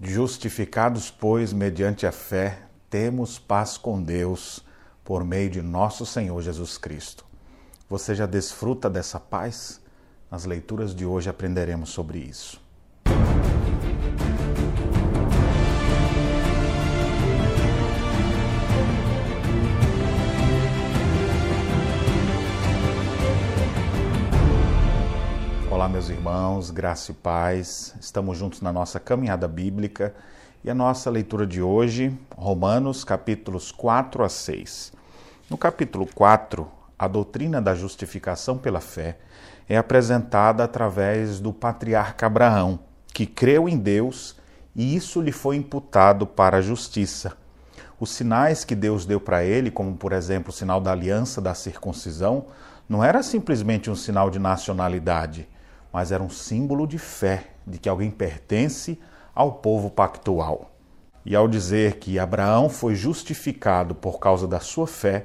Justificados, pois, mediante a fé, temos paz com Deus por meio de nosso Senhor Jesus Cristo. Você já desfruta dessa paz? Nas leituras de hoje aprenderemos sobre isso. Meus irmãos, graça e paz. Estamos juntos na nossa caminhada bíblica e a nossa leitura de hoje, Romanos, capítulos 4 a 6. No capítulo 4, a doutrina da justificação pela fé é apresentada através do patriarca Abraão, que creu em Deus e isso lhe foi imputado para a justiça. Os sinais que Deus deu para ele, como por exemplo o sinal da aliança da circuncisão, não era simplesmente um sinal de nacionalidade mas era um símbolo de fé, de que alguém pertence ao povo pactual. E ao dizer que Abraão foi justificado por causa da sua fé,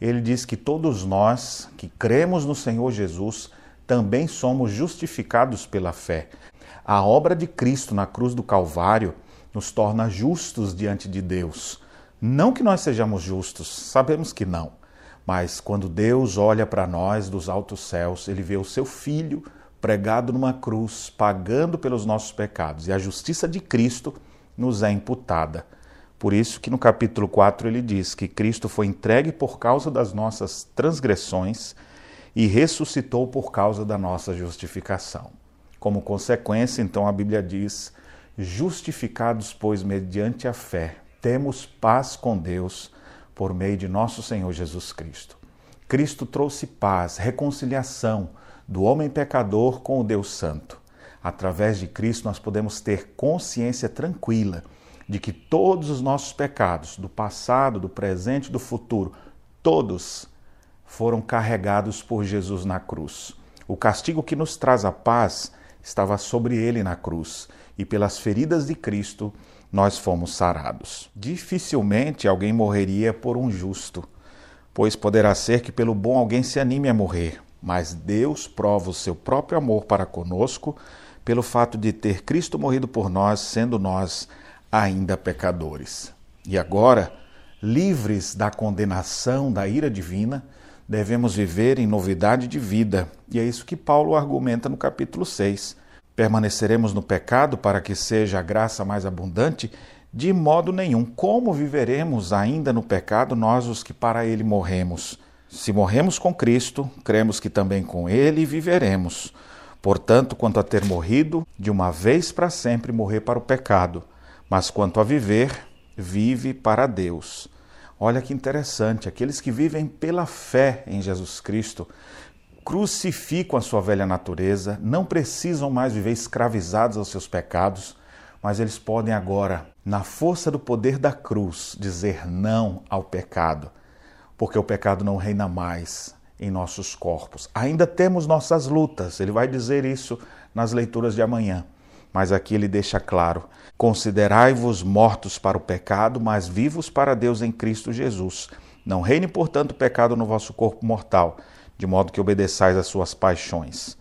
ele diz que todos nós que cremos no Senhor Jesus também somos justificados pela fé. A obra de Cristo na cruz do Calvário nos torna justos diante de Deus. Não que nós sejamos justos, sabemos que não. Mas quando Deus olha para nós dos altos céus, ele vê o seu filho pregado numa cruz, pagando pelos nossos pecados, e a justiça de Cristo nos é imputada. Por isso que no capítulo 4 ele diz que Cristo foi entregue por causa das nossas transgressões e ressuscitou por causa da nossa justificação. Como consequência, então a Bíblia diz: justificados, pois, mediante a fé, temos paz com Deus por meio de nosso Senhor Jesus Cristo. Cristo trouxe paz, reconciliação, do homem pecador com o Deus Santo. Através de Cristo, nós podemos ter consciência tranquila de que todos os nossos pecados, do passado, do presente e do futuro, todos foram carregados por Jesus na cruz. O castigo que nos traz a paz estava sobre ele na cruz, e pelas feridas de Cristo nós fomos sarados. Dificilmente alguém morreria por um justo, pois poderá ser que pelo bom alguém se anime a morrer, mas Deus prova o seu próprio amor para conosco pelo fato de ter Cristo morrido por nós, sendo nós ainda pecadores. E agora, livres da condenação da ira divina, devemos viver em novidade de vida. E é isso que Paulo argumenta no capítulo 6. Permaneceremos no pecado para que seja a graça mais abundante? De modo nenhum. Como viveremos ainda no pecado nós os que para ele morremos? Se morremos com Cristo, cremos que também com Ele viveremos. Portanto, quanto a ter morrido, de uma vez para sempre morrer para o pecado, mas quanto a viver, vive para Deus. Olha que interessante, aqueles que vivem pela fé em Jesus Cristo crucificam a sua velha natureza, não precisam mais viver escravizados aos seus pecados, mas eles podem agora, na força do poder da cruz, dizer não ao pecado porque o pecado não reina mais em nossos corpos. Ainda temos nossas lutas, ele vai dizer isso nas leituras de amanhã. Mas aqui ele deixa claro: considerai-vos mortos para o pecado, mas vivos para Deus em Cristo Jesus. Não reine, portanto, o pecado no vosso corpo mortal, de modo que obedeçais às suas paixões.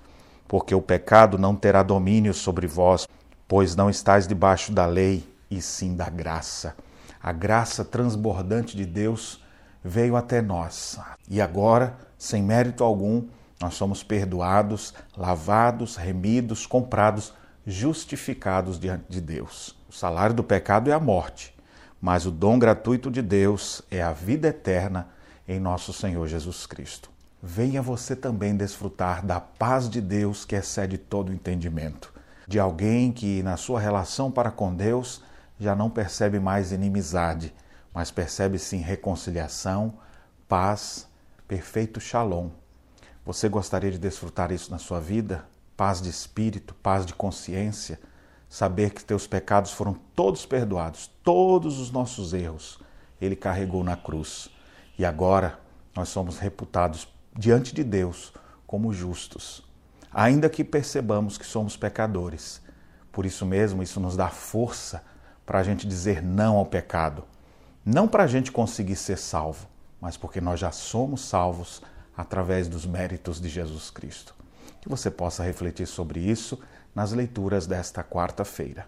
Porque o pecado não terá domínio sobre vós, pois não estáis debaixo da lei, e sim da graça. A graça transbordante de Deus veio até nós. E agora, sem mérito algum, nós somos perdoados, lavados, remidos, comprados, justificados diante de Deus. O salário do pecado é a morte, mas o dom gratuito de Deus é a vida eterna em nosso Senhor Jesus Cristo. Venha você também desfrutar da paz de Deus que excede todo entendimento, de alguém que na sua relação para com Deus já não percebe mais inimizade, mas percebe sim reconciliação, paz, perfeito shalom. Você gostaria de desfrutar isso na sua vida? Paz de espírito, paz de consciência, saber que teus pecados foram todos perdoados, todos os nossos erros ele carregou na cruz. E agora nós somos reputados diante de Deus como justos, ainda que percebamos que somos pecadores. Por isso mesmo, isso nos dá força para a gente dizer não ao pecado não para a gente conseguir ser salvo, mas porque nós já somos salvos através dos méritos de Jesus Cristo. Que você possa refletir sobre isso nas leituras desta quarta-feira.